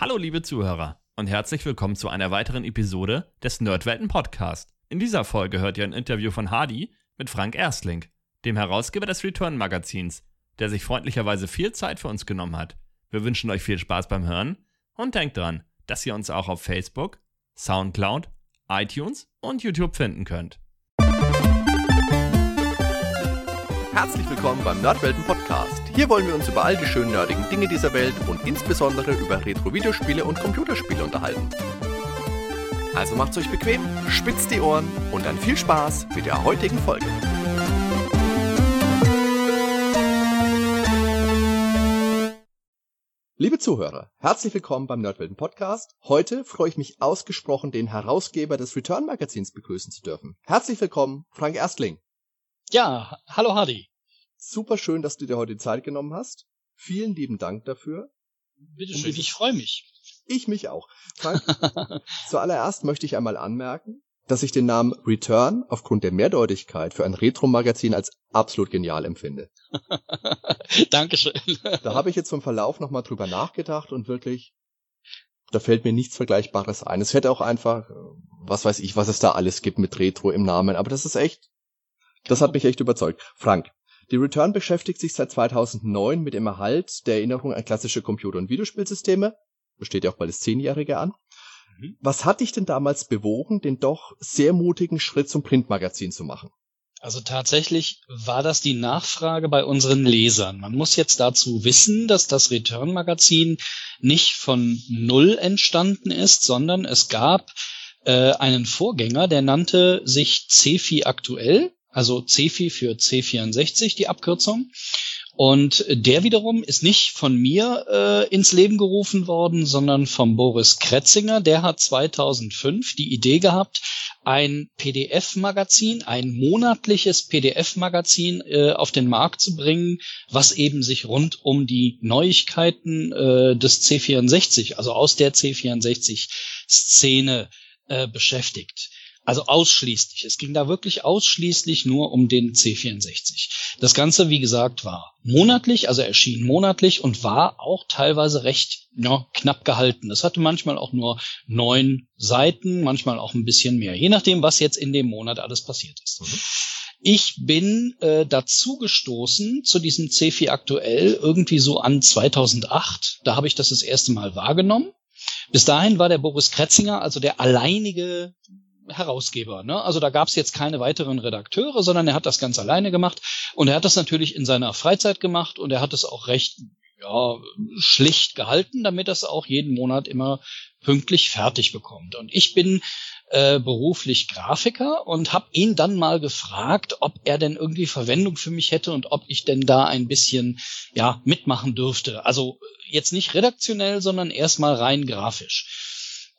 Hallo liebe Zuhörer und herzlich willkommen zu einer weiteren Episode des Nerdwelten Podcast. In dieser Folge hört ihr ein Interview von Hardy mit Frank Erstling, dem Herausgeber des Return Magazins, der sich freundlicherweise viel Zeit für uns genommen hat. Wir wünschen euch viel Spaß beim Hören und denkt dran, dass ihr uns auch auf Facebook, Soundcloud, iTunes und YouTube finden könnt. Herzlich willkommen beim Nerdwelten Podcast. Hier wollen wir uns über all die schönen nerdigen Dinge dieser Welt und insbesondere über Retro-Videospiele und Computerspiele unterhalten. Also macht's euch bequem, spitzt die Ohren und dann viel Spaß mit der heutigen Folge. Liebe Zuhörer, herzlich willkommen beim Nerdwelten Podcast. Heute freue ich mich ausgesprochen, den Herausgeber des Return Magazins begrüßen zu dürfen. Herzlich willkommen, Frank Erstling. Ja, hallo Hardy. Super schön, dass du dir heute Zeit genommen hast. Vielen lieben Dank dafür. Bitteschön, ich freue mich. Ich mich auch. Frank, zuallererst möchte ich einmal anmerken, dass ich den Namen Return aufgrund der Mehrdeutigkeit für ein Retro-Magazin als absolut genial empfinde. Dankeschön. da habe ich jetzt vom Verlauf nochmal drüber nachgedacht und wirklich, da fällt mir nichts Vergleichbares ein. Es hätte auch einfach, was weiß ich, was es da alles gibt mit Retro im Namen, aber das ist echt, das hat mich echt überzeugt. Frank, die Return beschäftigt sich seit 2009 mit dem Erhalt der Erinnerung an klassische Computer- und Videospielsysteme. Besteht ja auch bald das Zehnjährige an. Mhm. Was hat dich denn damals bewogen, den doch sehr mutigen Schritt zum Printmagazin zu machen? Also tatsächlich war das die Nachfrage bei unseren Lesern. Man muss jetzt dazu wissen, dass das Return Magazin nicht von Null entstanden ist, sondern es gab äh, einen Vorgänger, der nannte sich CFI aktuell also CFI für C64, die Abkürzung. Und der wiederum ist nicht von mir äh, ins Leben gerufen worden, sondern vom Boris Kretzinger. Der hat 2005 die Idee gehabt, ein PDF-Magazin, ein monatliches PDF-Magazin äh, auf den Markt zu bringen, was eben sich rund um die Neuigkeiten äh, des C64, also aus der C64-Szene äh, beschäftigt. Also ausschließlich. Es ging da wirklich ausschließlich nur um den C64. Das Ganze, wie gesagt, war monatlich, also erschien monatlich und war auch teilweise recht ja, knapp gehalten. Es hatte manchmal auch nur neun Seiten, manchmal auch ein bisschen mehr, je nachdem, was jetzt in dem Monat alles passiert ist. Mhm. Ich bin äh, dazu gestoßen zu diesem C4 aktuell irgendwie so an 2008. Da habe ich das das erste Mal wahrgenommen. Bis dahin war der Boris Kretzinger also der alleinige Herausgeber. Ne? Also da gab es jetzt keine weiteren Redakteure, sondern er hat das ganz alleine gemacht. Und er hat das natürlich in seiner Freizeit gemacht und er hat es auch recht ja, schlicht gehalten, damit es auch jeden Monat immer pünktlich fertig bekommt. Und ich bin äh, beruflich Grafiker und habe ihn dann mal gefragt, ob er denn irgendwie Verwendung für mich hätte und ob ich denn da ein bisschen ja mitmachen dürfte. Also jetzt nicht redaktionell, sondern erstmal rein grafisch.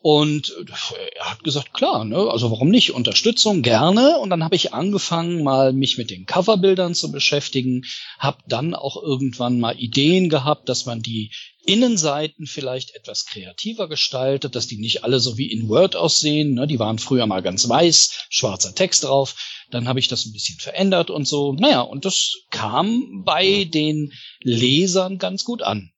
Und äh, er hat gesagt, klar, ne, also warum nicht? Unterstützung gerne. Und dann habe ich angefangen, mal mich mit den Coverbildern zu beschäftigen, habe dann auch irgendwann mal Ideen gehabt, dass man die Innenseiten vielleicht etwas kreativer gestaltet, dass die nicht alle so wie in Word aussehen. Ne? Die waren früher mal ganz weiß, schwarzer Text drauf. Dann habe ich das ein bisschen verändert und so. Naja, und das kam bei den Lesern ganz gut an.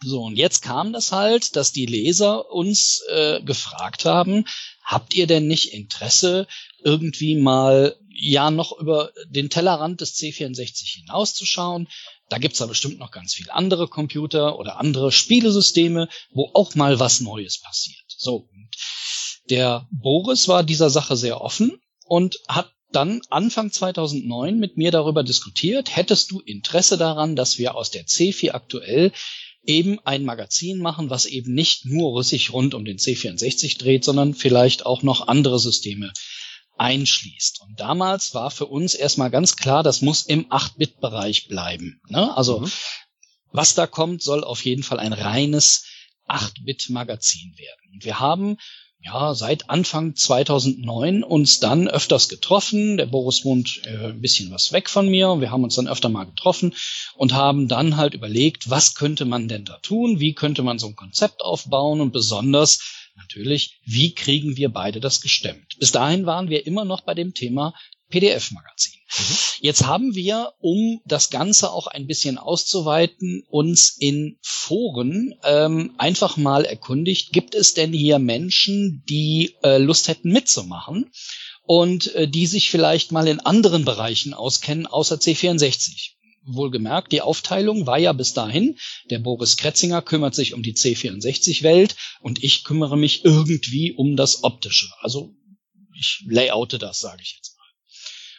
So, und jetzt kam das halt, dass die Leser uns äh, gefragt haben, habt ihr denn nicht Interesse, irgendwie mal ja noch über den Tellerrand des C64 hinauszuschauen? Da gibt's ja bestimmt noch ganz viele andere Computer oder andere Spielesysteme, wo auch mal was Neues passiert. So, und der Boris war dieser Sache sehr offen und hat dann Anfang 2009 mit mir darüber diskutiert, hättest du Interesse daran, dass wir aus der C4 aktuell eben ein Magazin machen, was eben nicht nur sich rund um den C64 dreht, sondern vielleicht auch noch andere Systeme einschließt. Und damals war für uns erstmal ganz klar, das muss im 8-Bit-Bereich bleiben. Ne? Also mhm. was da kommt, soll auf jeden Fall ein reines 8-Bit-Magazin werden. Und wir haben ja, seit Anfang 2009 uns dann öfters getroffen. Der Boris wohnt äh, ein bisschen was weg von mir. Wir haben uns dann öfter mal getroffen und haben dann halt überlegt, was könnte man denn da tun? Wie könnte man so ein Konzept aufbauen? Und besonders natürlich, wie kriegen wir beide das gestemmt? Bis dahin waren wir immer noch bei dem Thema PDF-Magazin. Mhm. Jetzt haben wir, um das Ganze auch ein bisschen auszuweiten, uns in Foren ähm, einfach mal erkundigt, gibt es denn hier Menschen, die äh, Lust hätten mitzumachen und äh, die sich vielleicht mal in anderen Bereichen auskennen, außer C64 wohlgemerkt, die Aufteilung war ja bis dahin, der Boris Kretzinger kümmert sich um die C64-Welt und ich kümmere mich irgendwie um das Optische. Also ich layoute das, sage ich jetzt.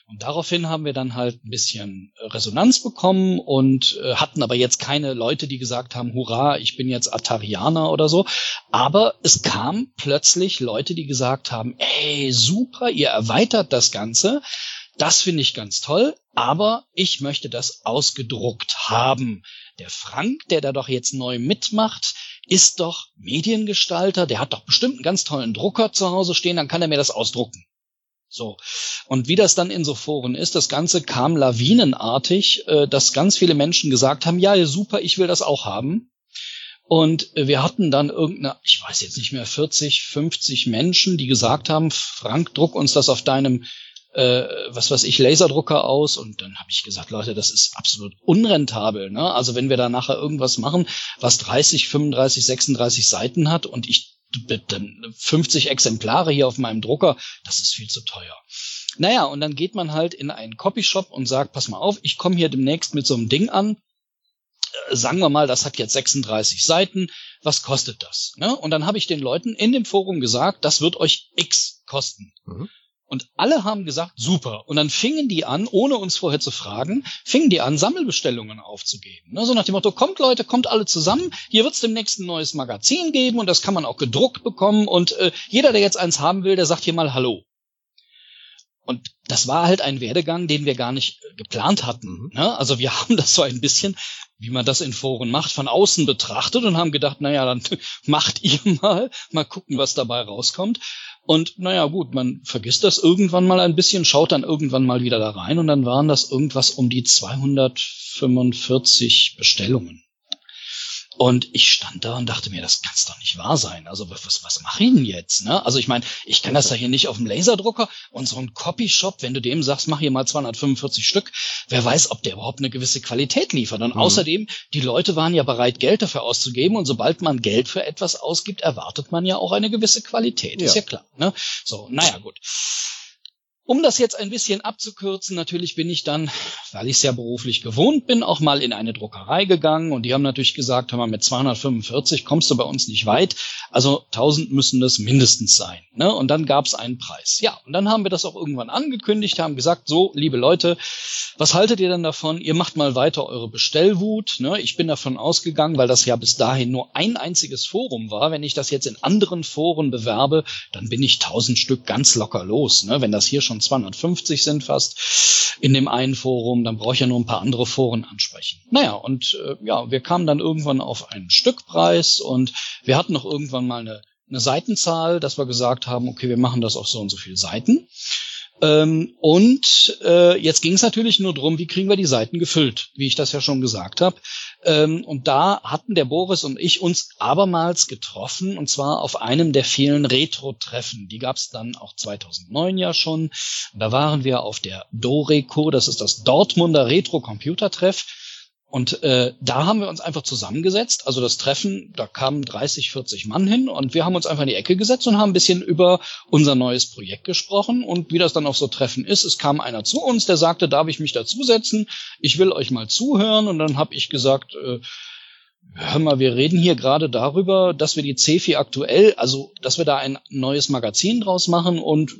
Und daraufhin haben wir dann halt ein bisschen äh, Resonanz bekommen und äh, hatten aber jetzt keine Leute, die gesagt haben, hurra, ich bin jetzt Atarianer oder so. Aber es kam plötzlich Leute, die gesagt haben, ey, super, ihr erweitert das Ganze. Das finde ich ganz toll, aber ich möchte das ausgedruckt haben. Der Frank, der da doch jetzt neu mitmacht, ist doch Mediengestalter, der hat doch bestimmt einen ganz tollen Drucker zu Hause stehen, dann kann er mir das ausdrucken. So. Und wie das dann in so Foren ist, das Ganze kam lawinenartig, äh, dass ganz viele Menschen gesagt haben, ja, super, ich will das auch haben. Und wir hatten dann irgendeine, ich weiß jetzt nicht mehr, 40, 50 Menschen, die gesagt haben, Frank, druck uns das auf deinem, äh, was weiß ich, Laserdrucker aus. Und dann habe ich gesagt, Leute, das ist absolut unrentabel. Ne? Also wenn wir da nachher irgendwas machen, was 30, 35, 36 Seiten hat und ich 50 Exemplare hier auf meinem Drucker, das ist viel zu teuer. Naja, und dann geht man halt in einen Copyshop und sagt, pass mal auf, ich komme hier demnächst mit so einem Ding an. Äh, sagen wir mal, das hat jetzt 36 Seiten. Was kostet das? Ne? Und dann habe ich den Leuten in dem Forum gesagt, das wird euch X kosten. Mhm. Und alle haben gesagt, super. Und dann fingen die an, ohne uns vorher zu fragen, fingen die an, Sammelbestellungen aufzugeben. Ne, so nach dem Motto, kommt Leute, kommt alle zusammen, hier wird es demnächst ein neues Magazin geben und das kann man auch gedruckt bekommen. Und äh, jeder, der jetzt eins haben will, der sagt hier mal Hallo. Und das war halt ein Werdegang, den wir gar nicht äh, geplant hatten. Mhm. Ne? Also wir haben das so ein bisschen, wie man das in Foren macht, von außen betrachtet und haben gedacht, naja, dann macht ihr mal, mal gucken, was dabei rauskommt. Und naja, gut, man vergisst das irgendwann mal ein bisschen, schaut dann irgendwann mal wieder da rein und dann waren das irgendwas um die 245 Bestellungen. Und ich stand da und dachte mir, das kann's doch nicht wahr sein. Also was, was mache ich denn jetzt? Ne? Also ich meine, ich kann das ja hier nicht auf dem Laserdrucker und so ein Copyshop, wenn du dem sagst, mach hier mal 245 Stück, wer weiß, ob der überhaupt eine gewisse Qualität liefert. Und mhm. außerdem, die Leute waren ja bereit, Geld dafür auszugeben und sobald man Geld für etwas ausgibt, erwartet man ja auch eine gewisse Qualität. Ja. Ist ja klar. Ne? So, naja, gut. Um das jetzt ein bisschen abzukürzen, natürlich bin ich dann, weil ich es ja beruflich gewohnt bin, auch mal in eine Druckerei gegangen. Und die haben natürlich gesagt, hör mal, mit 245 kommst du bei uns nicht weit, also 1000 müssen das mindestens sein. Ne? Und dann gab es einen Preis. Ja, und dann haben wir das auch irgendwann angekündigt, haben gesagt, so, liebe Leute, was haltet ihr denn davon? Ihr macht mal weiter eure Bestellwut. Ne? Ich bin davon ausgegangen, weil das ja bis dahin nur ein einziges Forum war, wenn ich das jetzt in anderen Foren bewerbe, dann bin ich 1000 Stück ganz locker los. Ne? Wenn das hier schon 250 sind fast in dem einen Forum, dann brauche ich ja nur ein paar andere Foren ansprechen. Naja, und äh, ja, wir kamen dann irgendwann auf einen Stückpreis und wir hatten noch irgendwann mal eine, eine Seitenzahl, dass wir gesagt haben, okay, wir machen das auf so und so viele Seiten. Ähm, und äh, jetzt ging es natürlich nur drum, wie kriegen wir die Seiten gefüllt, wie ich das ja schon gesagt habe. Ähm, und da hatten der Boris und ich uns abermals getroffen, und zwar auf einem der vielen Retro-Treffen. Die gab es dann auch 2009 ja schon. Da waren wir auf der Doreco, das ist das Dortmunder Retro-Computer-Treff. Und äh, da haben wir uns einfach zusammengesetzt. Also das Treffen, da kamen 30, 40 Mann hin und wir haben uns einfach in die Ecke gesetzt und haben ein bisschen über unser neues Projekt gesprochen. Und wie das dann auf so Treffen ist, es kam einer zu uns, der sagte, darf ich mich dazusetzen? Ich will euch mal zuhören. Und dann habe ich gesagt, äh, hör mal, wir reden hier gerade darüber, dass wir die CFI aktuell, also dass wir da ein neues Magazin draus machen. Und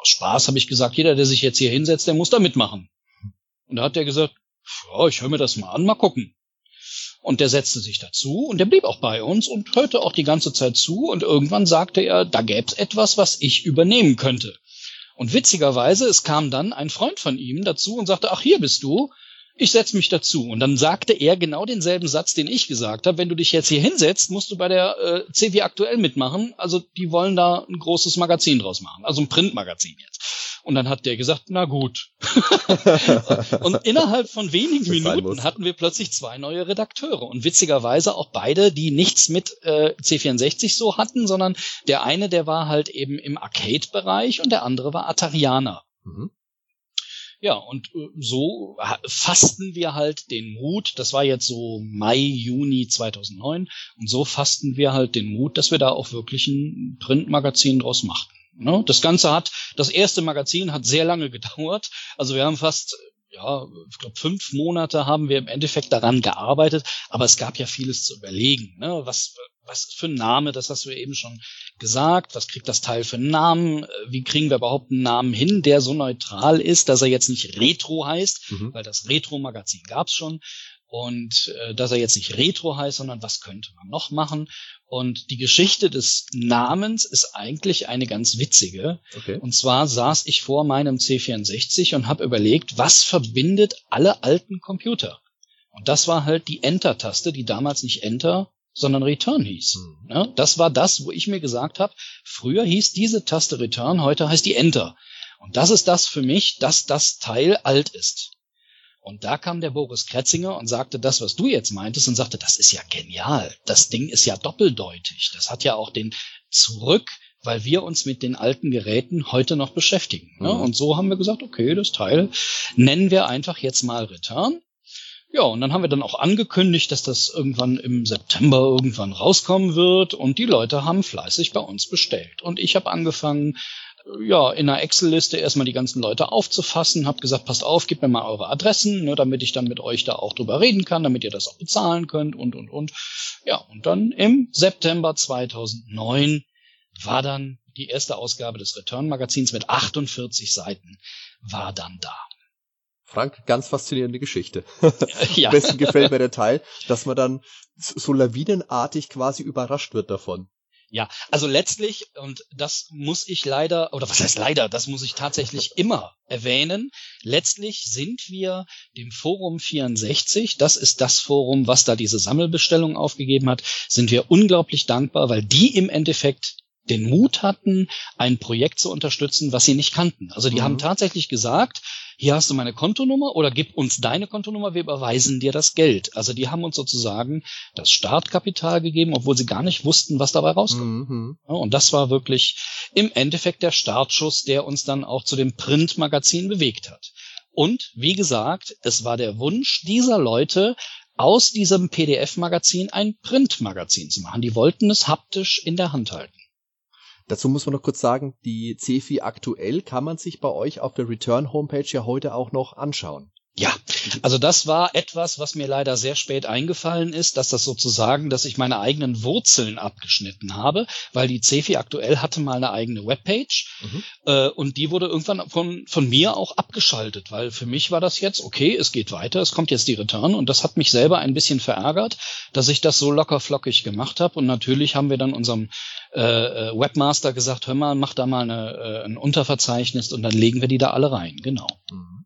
aus Spaß habe ich gesagt, jeder, der sich jetzt hier hinsetzt, der muss da mitmachen. Und da hat der gesagt, ja, ich höre mir das mal an, mal gucken. Und der setzte sich dazu und der blieb auch bei uns und hörte auch die ganze Zeit zu und irgendwann sagte er, da gäb's etwas, was ich übernehmen könnte. Und witzigerweise, es kam dann ein Freund von ihm dazu und sagte, ach, hier bist du, ich setze mich dazu. Und dann sagte er genau denselben Satz, den ich gesagt habe, wenn du dich jetzt hier hinsetzt, musst du bei der äh, CW aktuell mitmachen. Also die wollen da ein großes Magazin draus machen, also ein Printmagazin jetzt. Und dann hat der gesagt, na gut. und innerhalb von wenigen Minuten hatten wir plötzlich zwei neue Redakteure. Und witzigerweise auch beide, die nichts mit äh, C64 so hatten, sondern der eine, der war halt eben im Arcade-Bereich und der andere war Atarianer. Mhm. Ja, und äh, so fassten wir halt den Mut, das war jetzt so Mai, Juni 2009, und so fassten wir halt den Mut, dass wir da auch wirklich ein Printmagazin draus machten. Ne? Das Ganze hat, das erste Magazin hat sehr lange gedauert. Also wir haben fast ja, ich glaube, fünf Monate haben wir im Endeffekt daran gearbeitet, aber es gab ja vieles zu überlegen. Ne? Was, was für ein Name, das hast du eben schon gesagt. Was kriegt das Teil für einen Namen? Wie kriegen wir überhaupt einen Namen hin, der so neutral ist, dass er jetzt nicht Retro heißt, mhm. weil das Retro-Magazin gab's schon. Und äh, dass er jetzt nicht Retro heißt, sondern was könnte man noch machen? Und die Geschichte des Namens ist eigentlich eine ganz witzige. Okay. Und zwar saß ich vor meinem C64 und habe überlegt, was verbindet alle alten Computer? Und das war halt die Enter-Taste, die damals nicht Enter, sondern Return hieß. Mhm. Ja, das war das, wo ich mir gesagt habe, früher hieß diese Taste Return, heute heißt die Enter. Und das ist das für mich, dass das Teil alt ist. Und da kam der Boris Kretzinger und sagte das, was du jetzt meintest, und sagte, das ist ja genial. Das Ding ist ja doppeldeutig. Das hat ja auch den Zurück, weil wir uns mit den alten Geräten heute noch beschäftigen. Ne? Mhm. Und so haben wir gesagt, okay, das Teil nennen wir einfach jetzt mal Return. Ja, und dann haben wir dann auch angekündigt, dass das irgendwann im September irgendwann rauskommen wird und die Leute haben fleißig bei uns bestellt. Und ich habe angefangen, ja, in einer Excel-Liste erstmal die ganzen Leute aufzufassen, habe gesagt, passt auf, gebt mir mal eure Adressen, ne, damit ich dann mit euch da auch drüber reden kann, damit ihr das auch bezahlen könnt und, und, und. Ja, und dann im September 2009 war dann die erste Ausgabe des Return-Magazins mit 48 Seiten, war dann da. Frank, ganz faszinierende Geschichte. ja. Am besten gefällt mir der Teil, dass man dann so lawinenartig quasi überrascht wird davon. Ja, also letztlich, und das muss ich leider, oder was heißt leider, das muss ich tatsächlich immer erwähnen, letztlich sind wir dem Forum 64, das ist das Forum, was da diese Sammelbestellung aufgegeben hat, sind wir unglaublich dankbar, weil die im Endeffekt den Mut hatten, ein Projekt zu unterstützen, was sie nicht kannten. Also die mhm. haben tatsächlich gesagt, hier hast du meine Kontonummer oder gib uns deine Kontonummer, wir überweisen dir das Geld. Also die haben uns sozusagen das Startkapital gegeben, obwohl sie gar nicht wussten, was dabei rauskommt. Mhm. und das war wirklich im Endeffekt der Startschuss, der uns dann auch zu dem Printmagazin bewegt hat. Und wie gesagt, es war der Wunsch dieser Leute, aus diesem PDF-Magazin ein Printmagazin zu machen. Die wollten es haptisch in der Hand halten. Dazu muss man noch kurz sagen, die CFI aktuell kann man sich bei euch auf der Return Homepage ja heute auch noch anschauen. Ja, also das war etwas, was mir leider sehr spät eingefallen ist, dass das sozusagen, dass ich meine eigenen Wurzeln abgeschnitten habe, weil die CFI aktuell hatte mal eine eigene Webpage mhm. äh, und die wurde irgendwann von, von mir auch abgeschaltet, weil für mich war das jetzt, okay, es geht weiter, es kommt jetzt die Return und das hat mich selber ein bisschen verärgert, dass ich das so locker flockig gemacht habe und natürlich haben wir dann unserem äh, äh, Webmaster gesagt, hör mal, mach da mal eine, äh, ein Unterverzeichnis und dann legen wir die da alle rein, genau. Mhm.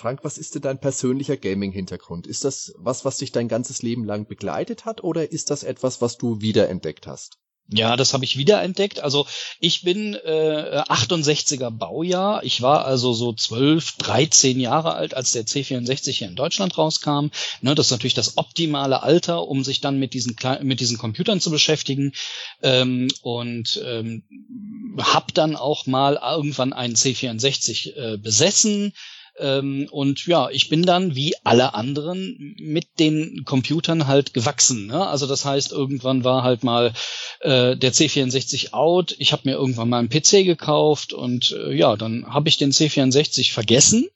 Frank, was ist denn dein persönlicher Gaming-Hintergrund? Ist das was, was dich dein ganzes Leben lang begleitet hat oder ist das etwas, was du wiederentdeckt hast? Ja, das habe ich wiederentdeckt. Also ich bin äh, 68er Baujahr. Ich war also so 12, 13 Jahre alt, als der C64 hier in Deutschland rauskam. Ne, das ist natürlich das optimale Alter, um sich dann mit diesen mit diesen Computern zu beschäftigen. Ähm, und ähm, habe dann auch mal irgendwann einen C64 äh, besessen ähm, und ja, ich bin dann wie alle anderen mit den Computern halt gewachsen. Ne? Also das heißt, irgendwann war halt mal äh, der C64 out. Ich habe mir irgendwann mal einen PC gekauft und äh, ja, dann habe ich den C64 vergessen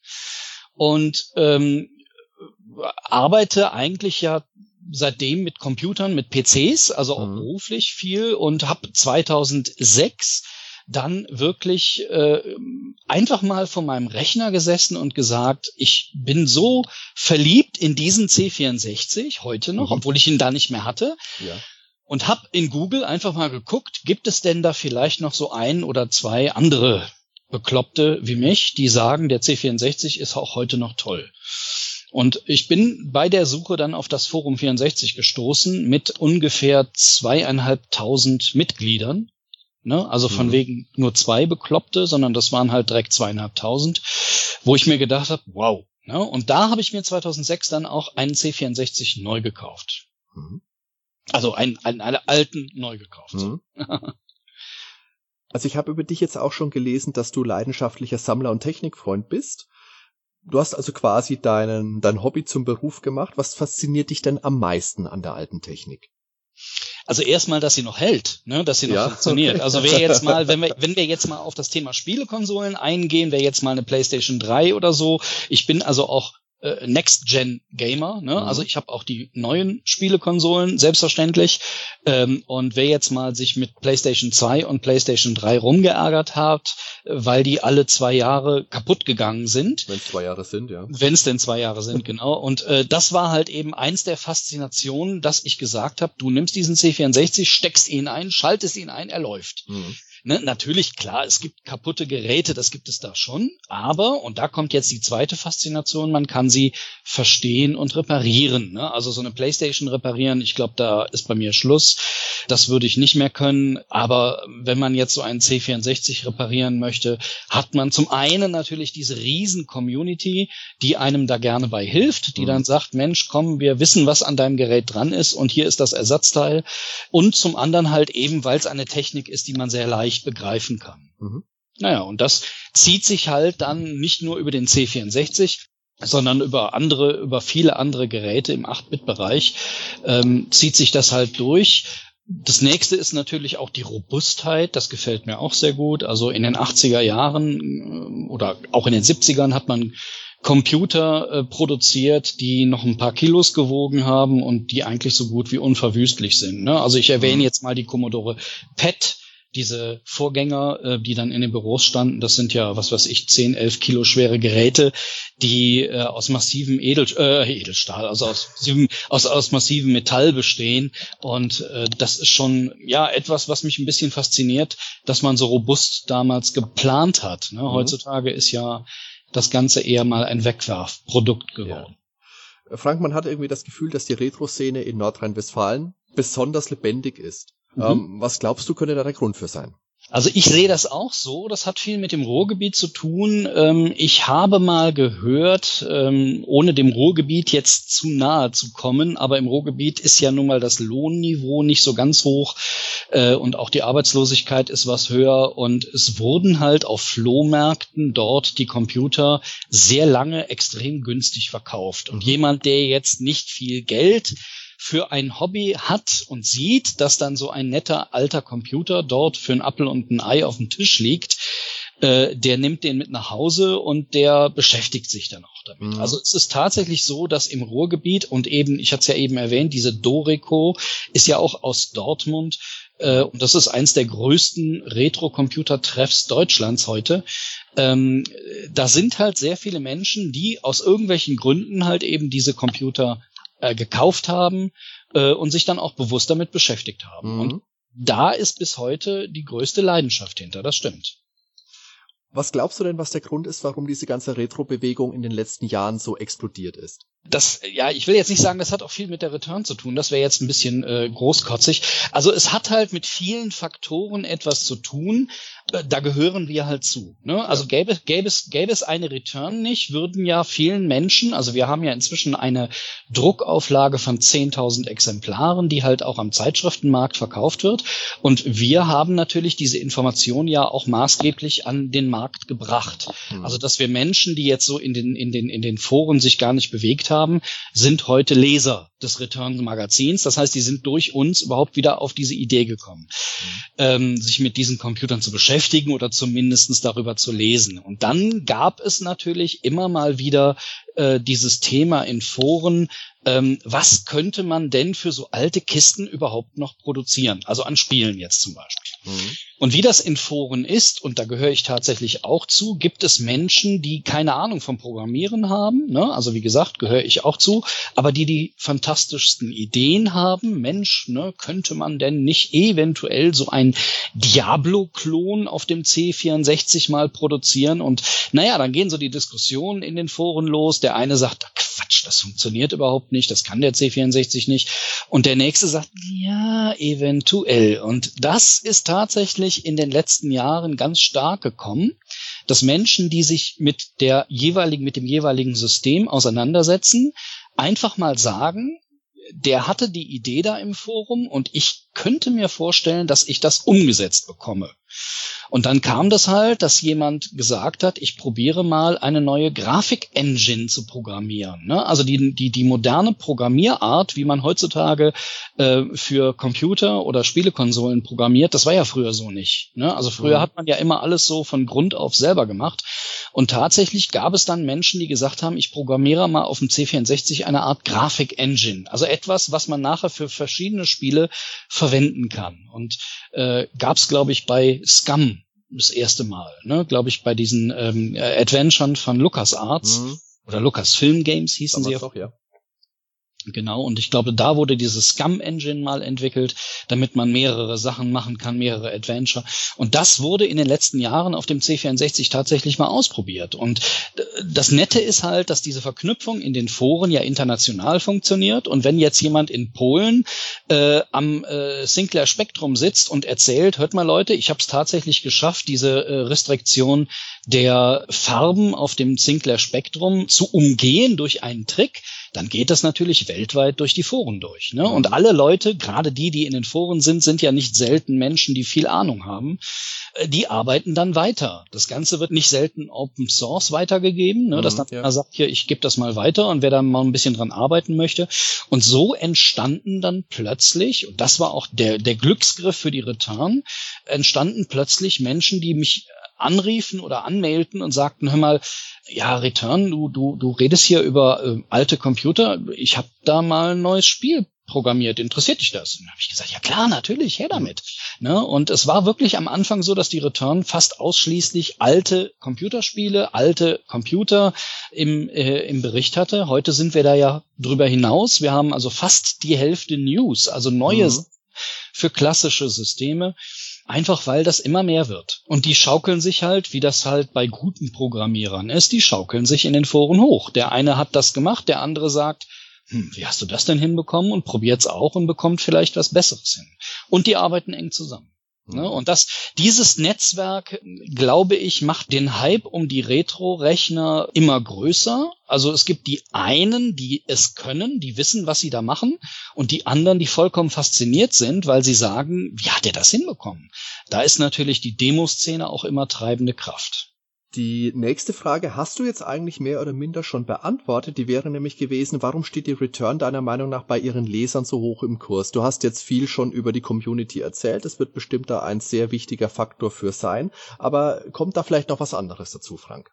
und ähm, arbeite eigentlich ja seitdem mit Computern, mit PCs, also auch mhm. beruflich viel und habe 2006 dann wirklich äh, einfach mal vor meinem Rechner gesessen und gesagt, ich bin so verliebt in diesen C64 heute noch, mhm. obwohl ich ihn da nicht mehr hatte. Ja. Und habe in Google einfach mal geguckt, gibt es denn da vielleicht noch so ein oder zwei andere Bekloppte wie mich, die sagen, der C64 ist auch heute noch toll. Und ich bin bei der Suche dann auf das Forum 64 gestoßen mit ungefähr zweieinhalbtausend Mitgliedern. Ne? Also von mhm. wegen nur zwei Bekloppte, sondern das waren halt direkt zweieinhalbtausend, wo ich mir gedacht habe, wow. Ne? Und da habe ich mir 2006 dann auch einen C64 neu gekauft. Mhm. Also einen, einen, einen alten neu gekauft. Mhm. also ich habe über dich jetzt auch schon gelesen, dass du leidenschaftlicher Sammler und Technikfreund bist. Du hast also quasi deinen, dein Hobby zum Beruf gemacht. Was fasziniert dich denn am meisten an der alten Technik? Also erstmal, dass sie noch hält, ne, dass sie noch ja. funktioniert. Also wer jetzt mal, wenn wir, wenn wir jetzt mal auf das Thema Spielekonsolen eingehen, wer jetzt mal eine PlayStation 3 oder so, ich bin also auch äh, Next-Gen-Gamer. Ne? Mhm. Also ich habe auch die neuen Spielekonsolen, selbstverständlich. Ähm, und wer jetzt mal sich mit PlayStation 2 und PlayStation 3 rumgeärgert hat, weil die alle zwei Jahre kaputt gegangen sind. Wenn es zwei Jahre sind, ja. Wenn es denn zwei Jahre sind, genau. Und äh, das war halt eben eins der Faszinationen, dass ich gesagt habe, du nimmst diesen C64, steckst ihn ein, schaltest ihn ein, er läuft. Mhm. Ne, natürlich, klar, es gibt kaputte Geräte, das gibt es da schon, aber, und da kommt jetzt die zweite Faszination, man kann sie verstehen und reparieren. Ne? Also so eine Playstation reparieren, ich glaube, da ist bei mir Schluss. Das würde ich nicht mehr können. Aber wenn man jetzt so einen C64 reparieren möchte, hat man zum einen natürlich diese riesen Community, die einem da gerne bei hilft, die mhm. dann sagt, Mensch, komm, wir wissen, was an deinem Gerät dran ist und hier ist das Ersatzteil. Und zum anderen halt eben, weil es eine Technik ist, die man sehr leicht leicht begreifen kann. Mhm. Naja, und das zieht sich halt dann nicht nur über den C64, sondern über andere, über viele andere Geräte im 8-Bit-Bereich ähm, zieht sich das halt durch. Das nächste ist natürlich auch die Robustheit. Das gefällt mir auch sehr gut. Also in den 80er Jahren äh, oder auch in den 70ern hat man Computer äh, produziert, die noch ein paar Kilos gewogen haben und die eigentlich so gut wie unverwüstlich sind. Ne? Also ich erwähne mhm. jetzt mal die Commodore PET, diese Vorgänger, äh, die dann in den Büros standen, das sind ja, was weiß ich, 10, 11 Kilo schwere Geräte, die äh, aus massivem Edel, äh, Edelstahl, also aus, aus, aus massivem Metall bestehen. Und äh, das ist schon ja etwas, was mich ein bisschen fasziniert, dass man so robust damals geplant hat. Ne? Mhm. Heutzutage ist ja das Ganze eher mal ein Wegwerfprodukt geworden. Ja. Frank, man hat irgendwie das Gefühl, dass die Retro-Szene in Nordrhein-Westfalen besonders lebendig ist. Mhm. Ähm, was glaubst du, könnte da der Grund für sein? Also ich sehe das auch so. Das hat viel mit dem Ruhrgebiet zu tun. Ähm, ich habe mal gehört, ähm, ohne dem Ruhrgebiet jetzt zu nahe zu kommen, aber im Ruhrgebiet ist ja nun mal das Lohnniveau nicht so ganz hoch äh, und auch die Arbeitslosigkeit ist was höher und es wurden halt auf Flohmärkten dort die Computer sehr lange extrem günstig verkauft. Und mhm. jemand, der jetzt nicht viel Geld für ein Hobby hat und sieht, dass dann so ein netter alter Computer dort für ein Apfel und ein Ei auf dem Tisch liegt, äh, der nimmt den mit nach Hause und der beschäftigt sich dann auch damit. Mhm. Also es ist tatsächlich so, dass im Ruhrgebiet und eben, ich hatte es ja eben erwähnt, diese Dorico ist ja auch aus Dortmund äh, und das ist eins der größten Retro-Computer-Treffs Deutschlands heute. Ähm, da sind halt sehr viele Menschen, die aus irgendwelchen Gründen halt eben diese Computer äh, gekauft haben äh, und sich dann auch bewusst damit beschäftigt haben. Mhm. Und da ist bis heute die größte Leidenschaft hinter, das stimmt. Was glaubst du denn, was der Grund ist, warum diese ganze Retro-Bewegung in den letzten Jahren so explodiert ist? das, ja, ich will jetzt nicht sagen, das hat auch viel mit der Return zu tun. Das wäre jetzt ein bisschen äh, großkotzig. Also es hat halt mit vielen Faktoren etwas zu tun. Äh, da gehören wir halt zu. Ne? Also gäbe, gäbe, es, gäbe es eine Return nicht, würden ja vielen Menschen, also wir haben ja inzwischen eine Druckauflage von 10.000 Exemplaren, die halt auch am Zeitschriftenmarkt verkauft wird. Und wir haben natürlich diese Information ja auch maßgeblich an den Markt gebracht. Mhm. Also dass wir Menschen, die jetzt so in den, in den, in den Foren sich gar nicht bewegt haben, haben, sind heute Leser des Return Magazins. Das heißt, die sind durch uns überhaupt wieder auf diese Idee gekommen, mhm. ähm, sich mit diesen Computern zu beschäftigen oder zumindestens darüber zu lesen. Und dann gab es natürlich immer mal wieder äh, dieses Thema in Foren, ähm, was könnte man denn für so alte Kisten überhaupt noch produzieren? Also an Spielen jetzt zum Beispiel. Mhm. Und wie das in Foren ist, und da gehöre ich tatsächlich auch zu, gibt es Menschen, die keine Ahnung vom Programmieren haben. Ne? Also wie gesagt, gehöre ich auch zu, aber die die fantastischsten Ideen haben. Mensch, ne, könnte man denn nicht eventuell so ein Diablo-Klon auf dem C64 mal produzieren? Und naja, dann gehen so die Diskussionen in den Foren los. Der eine sagt, Quatsch, das funktioniert überhaupt nicht, das kann der C64 nicht. Und der nächste sagt, ja, eventuell. Und das ist tatsächlich in den letzten Jahren ganz stark gekommen, dass Menschen, die sich mit der jeweiligen, mit dem jeweiligen System auseinandersetzen, einfach mal sagen, der hatte die Idee da im Forum und ich könnte mir vorstellen, dass ich das umgesetzt bekomme. Und dann kam das halt, dass jemand gesagt hat, ich probiere mal eine neue Grafik-Engine zu programmieren. Ne? Also die, die, die moderne Programmierart, wie man heutzutage äh, für Computer oder Spielekonsolen programmiert, das war ja früher so nicht. Ne? Also früher mhm. hat man ja immer alles so von Grund auf selber gemacht. Und tatsächlich gab es dann Menschen, die gesagt haben, ich programmiere mal auf dem C64 eine Art Grafik-Engine. Also etwas, was man nachher für verschiedene Spiele verwenden kann. Und äh, gab es, glaube ich, bei Scum das erste Mal, ne? glaube ich, bei diesen ähm, Adventuren von LucasArts mhm. oder Lucasfilm Games hießen Damals sie. Auch, ja. Genau, und ich glaube, da wurde diese Scum-Engine mal entwickelt, damit man mehrere Sachen machen kann, mehrere Adventure. Und das wurde in den letzten Jahren auf dem C64 tatsächlich mal ausprobiert. Und das Nette ist halt, dass diese Verknüpfung in den Foren ja international funktioniert. Und wenn jetzt jemand in Polen äh, am äh, Sinclair Spektrum sitzt und erzählt, hört mal Leute, ich habe es tatsächlich geschafft, diese äh, Restriktion der Farben auf dem Sinclair Spektrum zu umgehen durch einen Trick, dann geht das natürlich weltweit durch die Foren durch. Ne? Und alle Leute, gerade die, die in den Foren sind, sind ja nicht selten Menschen, die viel Ahnung haben. Äh, die arbeiten dann weiter. Das Ganze wird nicht selten Open Source weitergegeben, ne? dass mhm, dann ja. sagt, hier, ich gebe das mal weiter und wer da mal ein bisschen dran arbeiten möchte. Und so entstanden dann plötzlich, und das war auch der, der Glücksgriff für die Return, entstanden plötzlich Menschen, die mich anriefen oder anmailten und sagten, hör mal, ja, Return, du, du, du redest hier über äh, alte Computer, ich habe da mal ein neues Spiel programmiert, interessiert dich das? Und dann habe ich gesagt, ja klar, natürlich, her damit. Ne? Und es war wirklich am Anfang so, dass die Return fast ausschließlich alte Computerspiele, alte Computer im, äh, im Bericht hatte. Heute sind wir da ja drüber hinaus. Wir haben also fast die Hälfte News, also Neues mhm. für klassische Systeme. Einfach weil das immer mehr wird. Und die schaukeln sich halt, wie das halt bei guten Programmierern ist, die schaukeln sich in den Foren hoch. Der eine hat das gemacht, der andere sagt, hm, wie hast du das denn hinbekommen und probiert's auch und bekommt vielleicht was Besseres hin. Und die arbeiten eng zusammen. Ne? Und das, dieses Netzwerk, glaube ich, macht den Hype um die Retro-Rechner immer größer. Also es gibt die einen, die es können, die wissen, was sie da machen, und die anderen, die vollkommen fasziniert sind, weil sie sagen, wie hat er das hinbekommen? Da ist natürlich die Demoszene auch immer treibende Kraft. Die nächste Frage hast du jetzt eigentlich mehr oder minder schon beantwortet. Die wäre nämlich gewesen, warum steht die Return deiner Meinung nach bei ihren Lesern so hoch im Kurs? Du hast jetzt viel schon über die Community erzählt. Es wird bestimmt da ein sehr wichtiger Faktor für sein. Aber kommt da vielleicht noch was anderes dazu, Frank?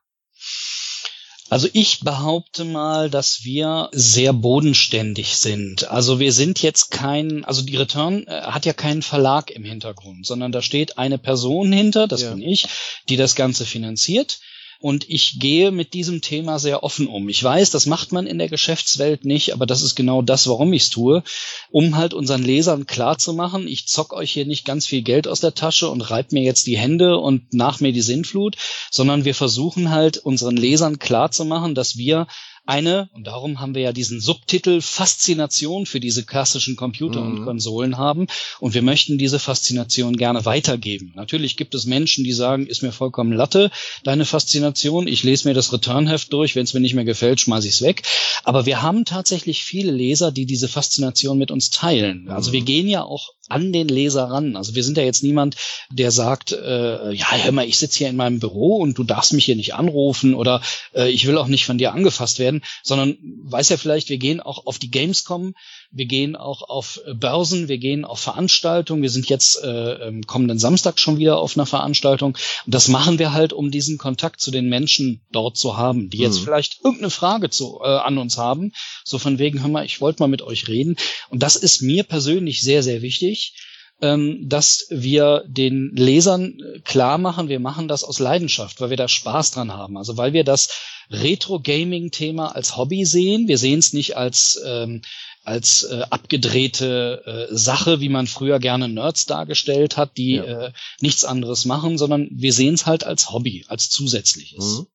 Also ich behaupte mal, dass wir sehr bodenständig sind. Also wir sind jetzt kein, also die Return äh, hat ja keinen Verlag im Hintergrund, sondern da steht eine Person hinter, das ja. bin ich, die das Ganze finanziert und ich gehe mit diesem Thema sehr offen um. Ich weiß, das macht man in der Geschäftswelt nicht, aber das ist genau das, warum ich es tue, um halt unseren Lesern klarzumachen, ich zock euch hier nicht ganz viel Geld aus der Tasche und reib mir jetzt die Hände und nach mir die Sinnflut, sondern wir versuchen halt unseren Lesern klarzumachen, dass wir eine, und darum haben wir ja diesen Subtitel Faszination für diese klassischen Computer mhm. und Konsolen haben. Und wir möchten diese Faszination gerne weitergeben. Natürlich gibt es Menschen, die sagen, ist mir vollkommen Latte, deine Faszination. Ich lese mir das Returnheft durch. Wenn es mir nicht mehr gefällt, schmeiße ich es weg. Aber wir haben tatsächlich viele Leser, die diese Faszination mit uns teilen. Also wir mhm. gehen ja auch an den Leser ran. Also wir sind ja jetzt niemand, der sagt, äh, ja, hör mal, ich sitze hier in meinem Büro und du darfst mich hier nicht anrufen oder äh, ich will auch nicht von dir angefasst werden, sondern weiß ja vielleicht, wir gehen auch auf die Gamescom, wir gehen auch auf Börsen, wir gehen auf Veranstaltungen. Wir sind jetzt äh, kommenden Samstag schon wieder auf einer Veranstaltung. Und das machen wir halt, um diesen Kontakt zu den Menschen dort zu haben, die jetzt mhm. vielleicht irgendeine Frage zu, äh, an uns haben. So von wegen, hör mal, ich wollte mal mit euch reden. Und das ist mir persönlich sehr, sehr wichtig ähm, dass wir den Lesern äh, klar machen, wir machen das aus Leidenschaft, weil wir da Spaß dran haben. Also weil wir das Retro-Gaming-Thema als Hobby sehen. Wir sehen es nicht als ähm, als äh, abgedrehte äh, Sache, wie man früher gerne Nerds dargestellt hat, die ja. äh, nichts anderes machen, sondern wir sehen es halt als Hobby, als zusätzliches. Mhm.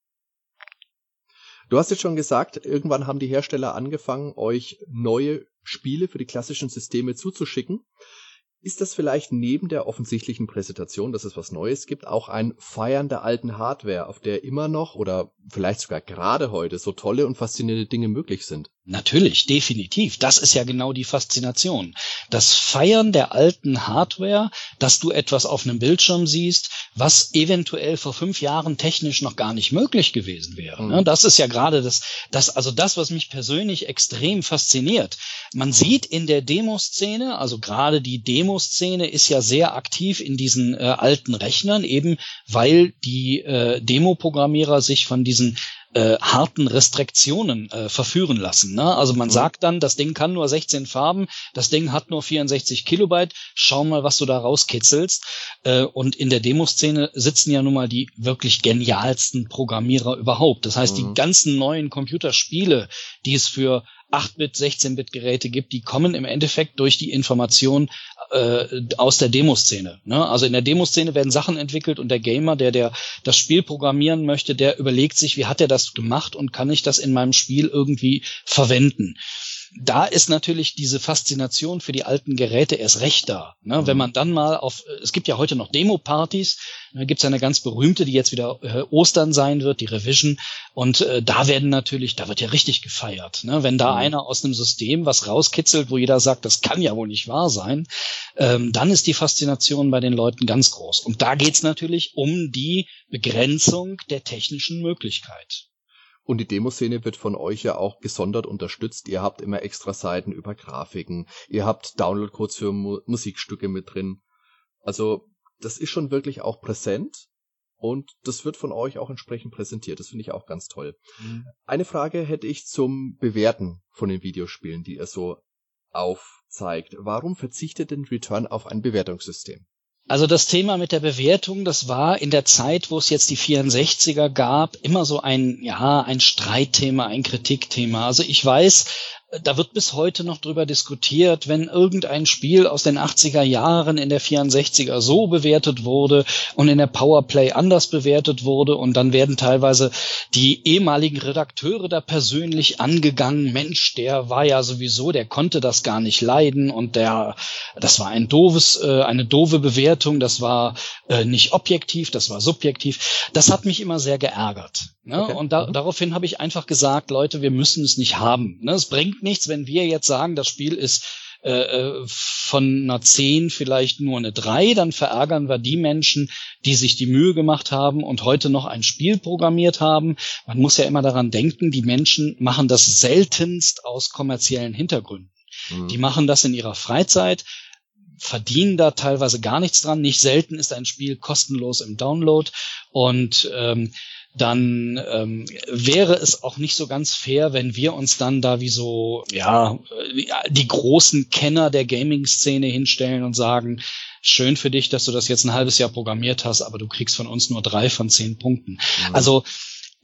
Du hast jetzt schon gesagt, irgendwann haben die Hersteller angefangen, euch neue Spiele für die klassischen Systeme zuzuschicken. Ist das vielleicht neben der offensichtlichen Präsentation, dass es was Neues gibt, auch ein Feiern der alten Hardware, auf der immer noch oder vielleicht sogar gerade heute so tolle und faszinierende Dinge möglich sind? Natürlich, definitiv. Das ist ja genau die Faszination. Das Feiern der alten Hardware, dass du etwas auf einem Bildschirm siehst, was eventuell vor fünf Jahren technisch noch gar nicht möglich gewesen wäre. Mhm. Das ist ja gerade das, das, also das, was mich persönlich extrem fasziniert. Man sieht in der Demoszene, also gerade die Demoszene ist ja sehr aktiv in diesen äh, alten Rechnern, eben weil die äh, Demo-Programmierer sich von diesen äh, harten Restriktionen äh, verführen lassen. Ne? Also man mhm. sagt dann, das Ding kann nur 16 Farben, das Ding hat nur 64 Kilobyte, schau mal, was du da rauskitzelst. Äh, und in der Demoszene sitzen ja nun mal die wirklich genialsten Programmierer überhaupt. Das heißt, mhm. die ganzen neuen Computerspiele, die es für 8-Bit, 16-Bit-Geräte gibt, die kommen im Endeffekt durch die Information äh, aus der Demoszene. Ne? Also in der Demoszene werden Sachen entwickelt und der Gamer, der der das Spiel programmieren möchte, der überlegt sich, wie hat er das gemacht und kann ich das in meinem Spiel irgendwie verwenden da ist natürlich diese Faszination für die alten Geräte erst recht da. Ne? Mhm. Wenn man dann mal auf, es gibt ja heute noch Demo-Partys, da gibt es eine ganz berühmte, die jetzt wieder äh, Ostern sein wird, die Revision. Und äh, da werden natürlich, da wird ja richtig gefeiert. Ne? Wenn da mhm. einer aus einem System was rauskitzelt, wo jeder sagt, das kann ja wohl nicht wahr sein, ähm, dann ist die Faszination bei den Leuten ganz groß. Und da geht's natürlich um die Begrenzung der technischen Möglichkeit. Und die Demoszene wird von euch ja auch gesondert unterstützt. Ihr habt immer extra Seiten über Grafiken. Ihr habt Downloadcodes für Mu Musikstücke mit drin. Also, das ist schon wirklich auch präsent. Und das wird von euch auch entsprechend präsentiert. Das finde ich auch ganz toll. Mhm. Eine Frage hätte ich zum Bewerten von den Videospielen, die ihr so aufzeigt. Warum verzichtet denn Return auf ein Bewertungssystem? Also das Thema mit der Bewertung, das war in der Zeit, wo es jetzt die 64er gab, immer so ein, ja, ein Streitthema, ein Kritikthema. Also ich weiß, da wird bis heute noch drüber diskutiert, wenn irgendein Spiel aus den 80er Jahren in der 64er so bewertet wurde und in der Powerplay anders bewertet wurde und dann werden teilweise die ehemaligen Redakteure da persönlich angegangen. Mensch, der war ja sowieso, der konnte das gar nicht leiden und der, das war ein doofes, äh, eine doofe Bewertung, das war äh, nicht objektiv, das war subjektiv. Das hat mich immer sehr geärgert. Ne? Okay. Und da, mhm. daraufhin habe ich einfach gesagt, Leute, wir müssen es nicht haben. Ne? Es bringt nichts, wenn wir jetzt sagen, das Spiel ist äh, äh von einer 10 vielleicht nur eine 3, dann verärgern wir die Menschen, die sich die Mühe gemacht haben und heute noch ein Spiel programmiert haben. Man muss ja immer daran denken, die Menschen machen das seltenst aus kommerziellen Hintergründen. Mhm. Die machen das in ihrer Freizeit, verdienen da teilweise gar nichts dran. Nicht selten ist ein Spiel kostenlos im Download und ähm, dann ähm, wäre es auch nicht so ganz fair, wenn wir uns dann da wie so, ja, die großen Kenner der Gaming-Szene hinstellen und sagen, schön für dich, dass du das jetzt ein halbes Jahr programmiert hast, aber du kriegst von uns nur drei von zehn Punkten. Mhm. Also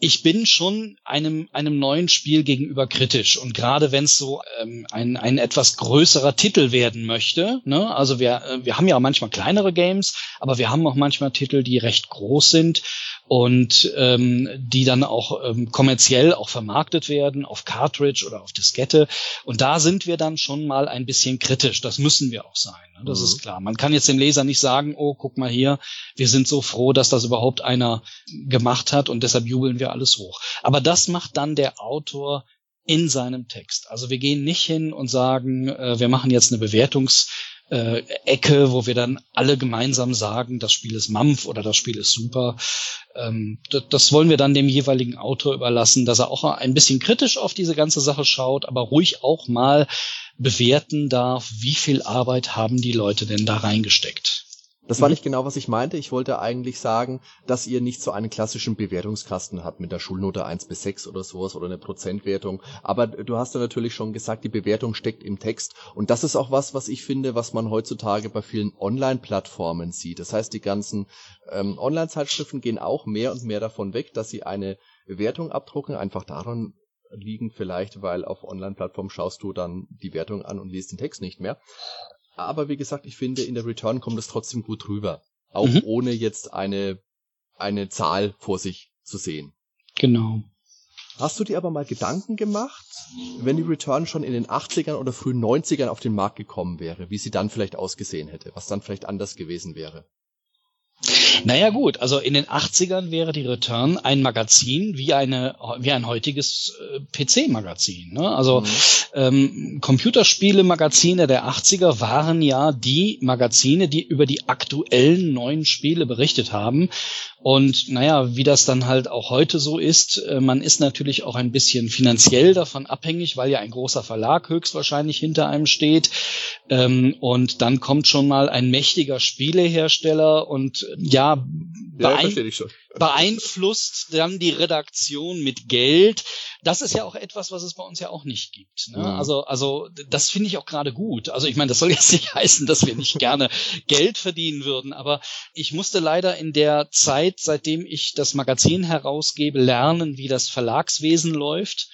ich bin schon einem, einem neuen Spiel gegenüber kritisch. Und gerade wenn es so ähm, ein, ein etwas größerer Titel werden möchte, ne? also wir, äh, wir haben ja auch manchmal kleinere Games, aber wir haben auch manchmal Titel, die recht groß sind und ähm, die dann auch ähm, kommerziell auch vermarktet werden auf Cartridge oder auf Diskette. Und da sind wir dann schon mal ein bisschen kritisch. Das müssen wir auch sein. Ne? Das mhm. ist klar. Man kann jetzt dem Leser nicht sagen, oh, guck mal hier, wir sind so froh, dass das überhaupt einer gemacht hat und deshalb jubeln wir alles hoch. Aber das macht dann der Autor in seinem Text. Also wir gehen nicht hin und sagen, äh, wir machen jetzt eine Bewertungs äh, Ecke, wo wir dann alle gemeinsam sagen, das Spiel ist Mampf oder das Spiel ist super. Ähm, das, das wollen wir dann dem jeweiligen Autor überlassen, dass er auch ein bisschen kritisch auf diese ganze Sache schaut, aber ruhig auch mal bewerten darf, wie viel Arbeit haben die Leute denn da reingesteckt. Das war mhm. nicht genau, was ich meinte. Ich wollte eigentlich sagen, dass ihr nicht so einen klassischen Bewertungskasten habt mit der Schulnote 1 bis 6 oder sowas oder eine Prozentwertung. Aber du hast ja natürlich schon gesagt, die Bewertung steckt im Text. Und das ist auch was, was ich finde, was man heutzutage bei vielen Online-Plattformen sieht. Das heißt, die ganzen ähm, Online-Zeitschriften gehen auch mehr und mehr davon weg, dass sie eine Bewertung abdrucken, einfach daran liegen vielleicht, weil auf Online-Plattformen schaust du dann die Wertung an und liest den Text nicht mehr. Aber wie gesagt, ich finde, in der Return kommt es trotzdem gut rüber. Auch mhm. ohne jetzt eine, eine Zahl vor sich zu sehen. Genau. Hast du dir aber mal Gedanken gemacht, wenn die Return schon in den 80ern oder frühen 90ern auf den Markt gekommen wäre, wie sie dann vielleicht ausgesehen hätte, was dann vielleicht anders gewesen wäre? Naja gut, also in den 80ern wäre die Return ein Magazin wie eine wie ein heutiges äh, PC-Magazin. Ne? Also mhm. ähm, Computerspiele-Magazine der 80er waren ja die Magazine, die über die aktuellen neuen Spiele berichtet haben. Und naja, wie das dann halt auch heute so ist, äh, man ist natürlich auch ein bisschen finanziell davon abhängig, weil ja ein großer Verlag höchstwahrscheinlich hinter einem steht. Ähm, und dann kommt schon mal ein mächtiger Spielehersteller und ja, beein ja beeinflusst dann die Redaktion mit Geld. Das ist ja auch etwas, was es bei uns ja auch nicht gibt. Ne? Mhm. Also, also das finde ich auch gerade gut. Also ich meine, das soll jetzt nicht heißen, dass wir nicht gerne Geld verdienen würden, aber ich musste leider in der Zeit, seitdem ich das Magazin herausgebe, lernen, wie das Verlagswesen läuft.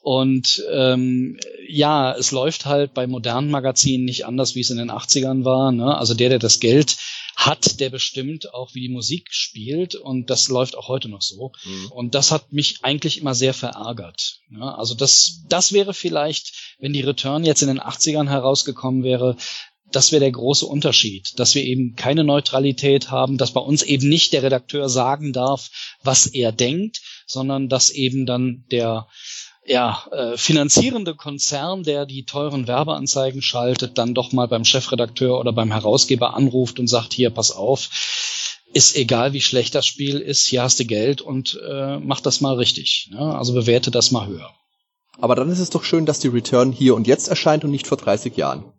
Und ähm, ja, es läuft halt bei modernen Magazinen nicht anders, wie es in den 80ern war. Ne? Also der, der das Geld hat, der bestimmt auch, wie die Musik spielt. Und das läuft auch heute noch so. Mhm. Und das hat mich eigentlich immer sehr verärgert. Ja? Also das, das wäre vielleicht, wenn die Return jetzt in den 80ern herausgekommen wäre, das wäre der große Unterschied, dass wir eben keine Neutralität haben, dass bei uns eben nicht der Redakteur sagen darf, was er denkt, sondern dass eben dann der ja, äh, finanzierende Konzern, der die teuren Werbeanzeigen schaltet, dann doch mal beim Chefredakteur oder beim Herausgeber anruft und sagt, hier, pass auf, ist egal, wie schlecht das Spiel ist, hier hast du Geld und äh, mach das mal richtig. Ne? Also bewerte das mal höher. Aber dann ist es doch schön, dass die Return hier und jetzt erscheint und nicht vor 30 Jahren.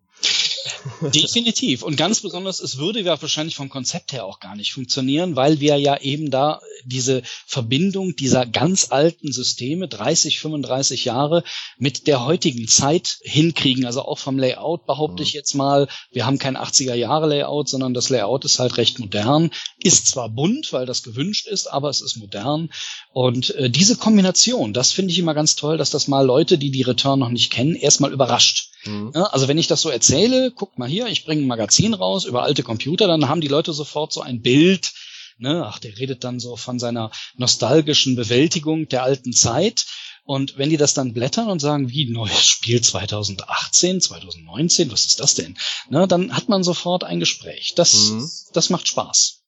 Definitiv. Und ganz besonders, es würde ja wahrscheinlich vom Konzept her auch gar nicht funktionieren, weil wir ja eben da diese Verbindung dieser ganz alten Systeme, 30, 35 Jahre, mit der heutigen Zeit hinkriegen. Also auch vom Layout behaupte mhm. ich jetzt mal, wir haben kein 80er Jahre Layout, sondern das Layout ist halt recht modern. Ist zwar bunt, weil das gewünscht ist, aber es ist modern. Und äh, diese Kombination, das finde ich immer ganz toll, dass das mal Leute, die die Return noch nicht kennen, erstmal überrascht. Mhm. Ja, also wenn ich das so erzähle, guckt mal hier, ich bringe ein Magazin raus über alte Computer, dann haben die Leute sofort so ein Bild, ne, ach, der redet dann so von seiner nostalgischen Bewältigung der alten Zeit. Und wenn die das dann blättern und sagen, wie neues Spiel 2018, 2019, was ist das denn? Ne, dann hat man sofort ein Gespräch. Das, mhm. das macht Spaß.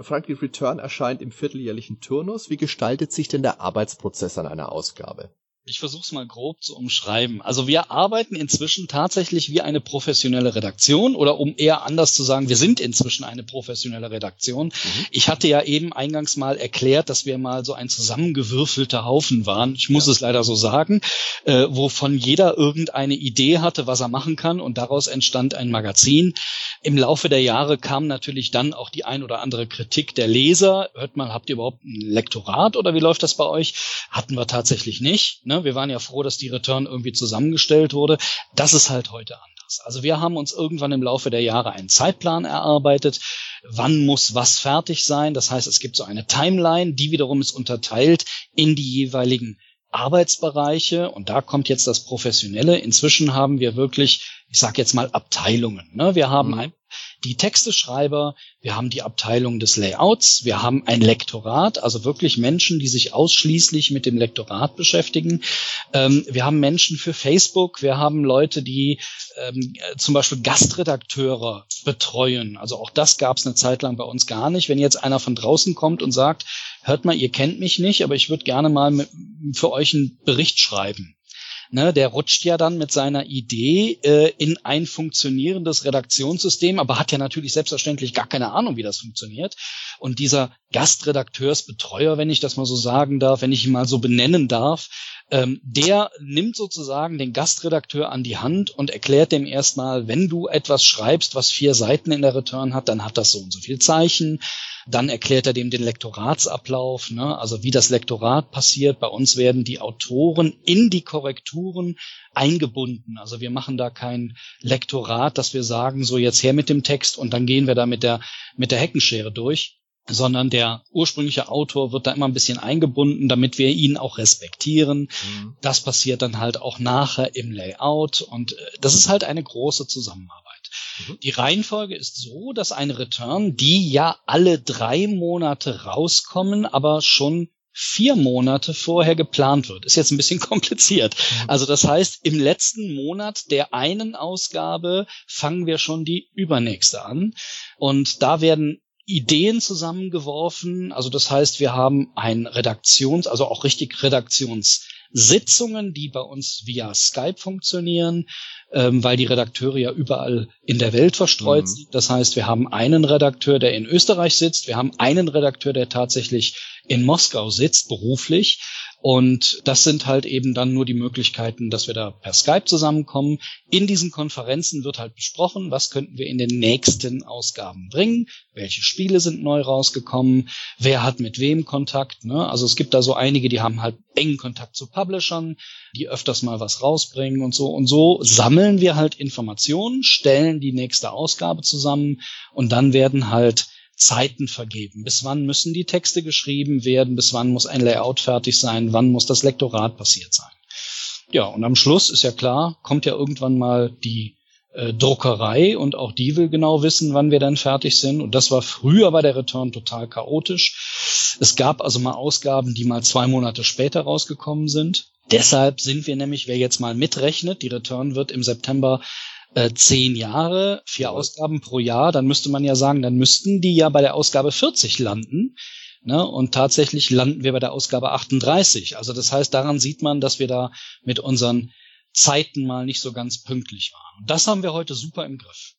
Frankie Return erscheint im vierteljährlichen Turnus. Wie gestaltet sich denn der Arbeitsprozess an einer Ausgabe? Ich versuche es mal grob zu umschreiben. Also wir arbeiten inzwischen tatsächlich wie eine professionelle Redaktion oder um eher anders zu sagen, wir sind inzwischen eine professionelle Redaktion. Mhm. Ich hatte ja eben eingangs mal erklärt, dass wir mal so ein zusammengewürfelter Haufen waren. Ich muss ja. es leider so sagen, äh, wovon jeder irgendeine Idee hatte, was er machen kann und daraus entstand ein Magazin. Im Laufe der Jahre kam natürlich dann auch die ein oder andere Kritik der Leser. Hört mal, habt ihr überhaupt ein Lektorat oder wie läuft das bei euch? Hatten wir tatsächlich nicht. Ne? Wir waren ja froh, dass die Return irgendwie zusammengestellt wurde. Das ist halt heute anders. Also wir haben uns irgendwann im Laufe der Jahre einen Zeitplan erarbeitet. Wann muss was fertig sein? Das heißt, es gibt so eine Timeline, die wiederum ist unterteilt in die jeweiligen Arbeitsbereiche und da kommt jetzt das Professionelle. Inzwischen haben wir wirklich, ich sage jetzt mal Abteilungen. Ne? Wir haben mhm. ein, die Texteschreiber, wir haben die Abteilung des Layouts, wir haben ein Lektorat, also wirklich Menschen, die sich ausschließlich mit dem Lektorat beschäftigen. Ähm, wir haben Menschen für Facebook, wir haben Leute, die ähm, zum Beispiel Gastredakteure betreuen. Also auch das gab es eine Zeit lang bei uns gar nicht. Wenn jetzt einer von draußen kommt und sagt, hört mal, ihr kennt mich nicht, aber ich würde gerne mal für euch einen Bericht schreiben. Ne, der rutscht ja dann mit seiner Idee äh, in ein funktionierendes Redaktionssystem, aber hat ja natürlich selbstverständlich gar keine Ahnung, wie das funktioniert. Und dieser Gastredakteursbetreuer, wenn ich das mal so sagen darf, wenn ich ihn mal so benennen darf, ähm, der nimmt sozusagen den Gastredakteur an die Hand und erklärt dem erstmal, wenn du etwas schreibst, was vier Seiten in der Return hat, dann hat das so und so viel Zeichen. Dann erklärt er dem den Lektoratsablauf, ne? also wie das Lektorat passiert. Bei uns werden die Autoren in die Korrekturen eingebunden. Also wir machen da kein Lektorat, dass wir sagen, so jetzt her mit dem Text und dann gehen wir da mit der, mit der Heckenschere durch sondern der ursprüngliche Autor wird da immer ein bisschen eingebunden, damit wir ihn auch respektieren. Mhm. Das passiert dann halt auch nachher im Layout und äh, das ist halt eine große Zusammenarbeit. Mhm. Die Reihenfolge ist so, dass eine Return, die ja alle drei Monate rauskommen, aber schon vier Monate vorher geplant wird. Ist jetzt ein bisschen kompliziert. Mhm. Also das heißt, im letzten Monat der einen Ausgabe fangen wir schon die übernächste an. Und da werden Ideen zusammengeworfen. Also das heißt, wir haben ein Redaktions-, also auch richtig Redaktionssitzungen, die bei uns via Skype funktionieren, ähm, weil die Redakteure ja überall in der Welt verstreut mhm. sind. Das heißt, wir haben einen Redakteur, der in Österreich sitzt, wir haben einen Redakteur, der tatsächlich in Moskau sitzt, beruflich. Und das sind halt eben dann nur die Möglichkeiten, dass wir da per Skype zusammenkommen. In diesen Konferenzen wird halt besprochen, was könnten wir in den nächsten Ausgaben bringen, welche Spiele sind neu rausgekommen, wer hat mit wem Kontakt. Ne? Also es gibt da so einige, die haben halt engen Kontakt zu Publishern, die öfters mal was rausbringen und so. Und so sammeln wir halt Informationen, stellen die nächste Ausgabe zusammen und dann werden halt Zeiten vergeben. Bis wann müssen die Texte geschrieben werden? Bis wann muss ein Layout fertig sein? Wann muss das Lektorat passiert sein? Ja, und am Schluss ist ja klar, kommt ja irgendwann mal die äh, Druckerei und auch die will genau wissen, wann wir dann fertig sind. Und das war früher bei der Return total chaotisch. Es gab also mal Ausgaben, die mal zwei Monate später rausgekommen sind. Deshalb sind wir nämlich, wer jetzt mal mitrechnet, die Return wird im September äh, zehn Jahre, vier Ausgaben pro Jahr, dann müsste man ja sagen, dann müssten die ja bei der Ausgabe 40 landen. Ne? Und tatsächlich landen wir bei der Ausgabe 38. Also das heißt, daran sieht man, dass wir da mit unseren Zeiten mal nicht so ganz pünktlich waren. Und das haben wir heute super im Griff.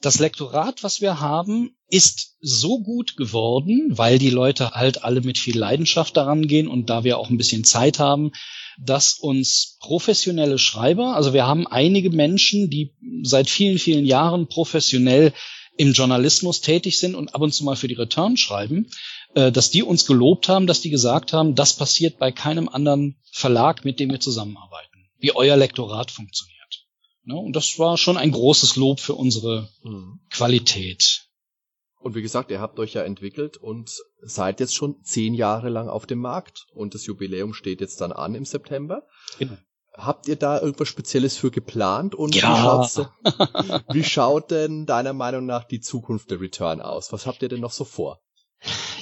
Das Lektorat, was wir haben, ist so gut geworden, weil die Leute halt alle mit viel Leidenschaft daran gehen und da wir auch ein bisschen Zeit haben, dass uns professionelle Schreiber, also wir haben einige Menschen, die seit vielen, vielen Jahren professionell im Journalismus tätig sind und ab und zu mal für die Return schreiben, äh, dass die uns gelobt haben, dass die gesagt haben, das passiert bei keinem anderen Verlag, mit dem wir zusammenarbeiten, wie euer Lektorat funktioniert. Ne? Und das war schon ein großes Lob für unsere mhm. Qualität. Und wie gesagt, ihr habt euch ja entwickelt und seid jetzt schon zehn Jahre lang auf dem Markt. Und das Jubiläum steht jetzt dann an im September. Genau. Habt ihr da irgendwas Spezielles für geplant? Und ja. wie, wie schaut denn deiner Meinung nach die Zukunft der Return aus? Was habt ihr denn noch so vor?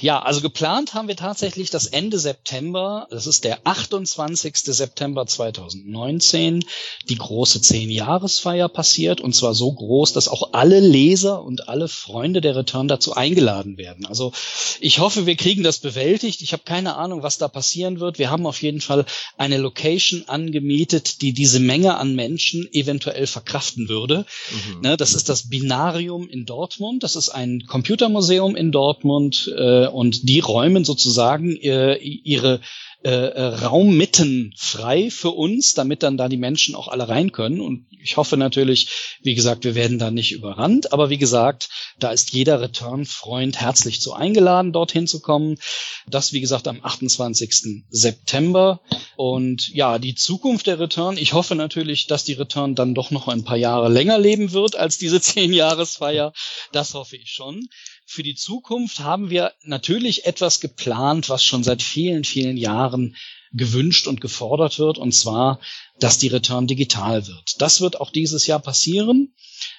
Ja, also geplant haben wir tatsächlich das Ende September, das ist der 28. September 2019, die große Zehn-Jahresfeier passiert und zwar so groß, dass auch alle Leser und alle Freunde der Return dazu eingeladen werden. Also ich hoffe, wir kriegen das bewältigt. Ich habe keine Ahnung, was da passieren wird. Wir haben auf jeden Fall eine Location angemietet, die diese Menge an Menschen eventuell verkraften würde. Mhm. Ne, das ist das Binarium in Dortmund. Das ist ein Computermuseum in Dortmund äh, und die räumen sozusagen äh, ihre äh, äh, Raummitten frei für uns, damit dann da die Menschen auch alle rein können. Und ich hoffe natürlich, wie gesagt, wir werden da nicht überrannt. Aber wie gesagt, da ist jeder Return-Freund herzlich zu eingeladen, dorthin zu kommen. Das, wie gesagt, am 28. September. Und ja, die Zukunft der Return. Ich hoffe natürlich, dass die Return dann doch noch ein paar Jahre länger leben wird als diese zehn Jahresfeier. Das hoffe ich schon. Für die Zukunft haben wir natürlich etwas geplant, was schon seit vielen, vielen Jahren gewünscht und gefordert wird, und zwar, dass die Return digital wird. Das wird auch dieses Jahr passieren.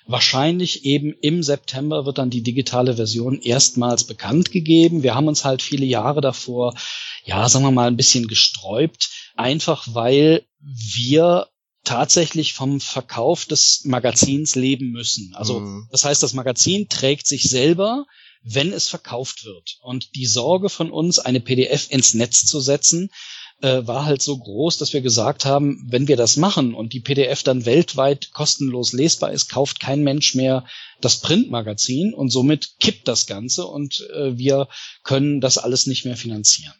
Wahrscheinlich eben im September wird dann die digitale Version erstmals bekannt gegeben. Wir haben uns halt viele Jahre davor, ja, sagen wir mal, ein bisschen gesträubt, einfach weil wir tatsächlich vom Verkauf des Magazins leben müssen. Also mhm. das heißt, das Magazin trägt sich selber, wenn es verkauft wird. Und die Sorge von uns, eine PDF ins Netz zu setzen, äh, war halt so groß, dass wir gesagt haben, wenn wir das machen und die PDF dann weltweit kostenlos lesbar ist, kauft kein Mensch mehr das Printmagazin und somit kippt das Ganze und äh, wir können das alles nicht mehr finanzieren.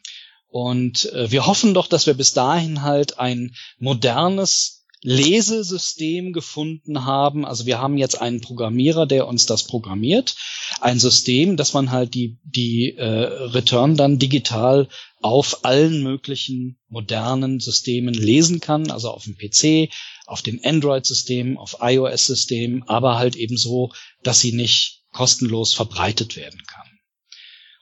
Und äh, wir hoffen doch, dass wir bis dahin halt ein modernes Lesesystem gefunden haben. Also wir haben jetzt einen Programmierer, der uns das programmiert. Ein System, dass man halt die, die äh, Return dann digital auf allen möglichen modernen Systemen lesen kann, also auf dem PC, auf dem Android-System, auf iOS-System, aber halt eben so, dass sie nicht kostenlos verbreitet werden kann.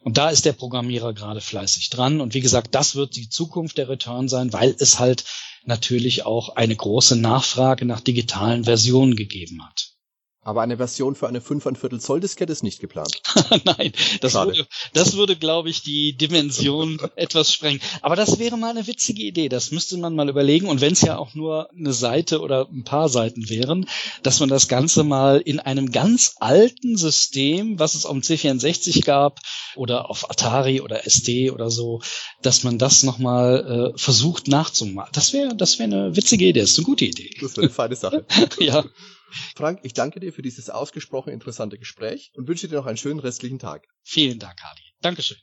Und da ist der Programmierer gerade fleißig dran. Und wie gesagt, das wird die Zukunft der Return sein, weil es halt natürlich auch eine große Nachfrage nach digitalen Versionen gegeben hat. Aber eine Version für eine 5,25 Zoll Diskette ist nicht geplant. Nein, das Schade. würde, das würde, glaube ich, die Dimension etwas sprengen. Aber das wäre mal eine witzige Idee. Das müsste man mal überlegen. Und wenn es ja auch nur eine Seite oder ein paar Seiten wären, dass man das Ganze mal in einem ganz alten System, was es auf dem C64 gab oder auf Atari oder SD oder so, dass man das nochmal äh, versucht nachzumachen. Das wäre, das wäre eine witzige Idee. Das ist eine gute Idee. Das wäre eine feine Sache. ja. Frank, ich danke dir für dieses ausgesprochen interessante Gespräch und wünsche dir noch einen schönen restlichen Tag. Vielen Dank, Hardy. Dankeschön.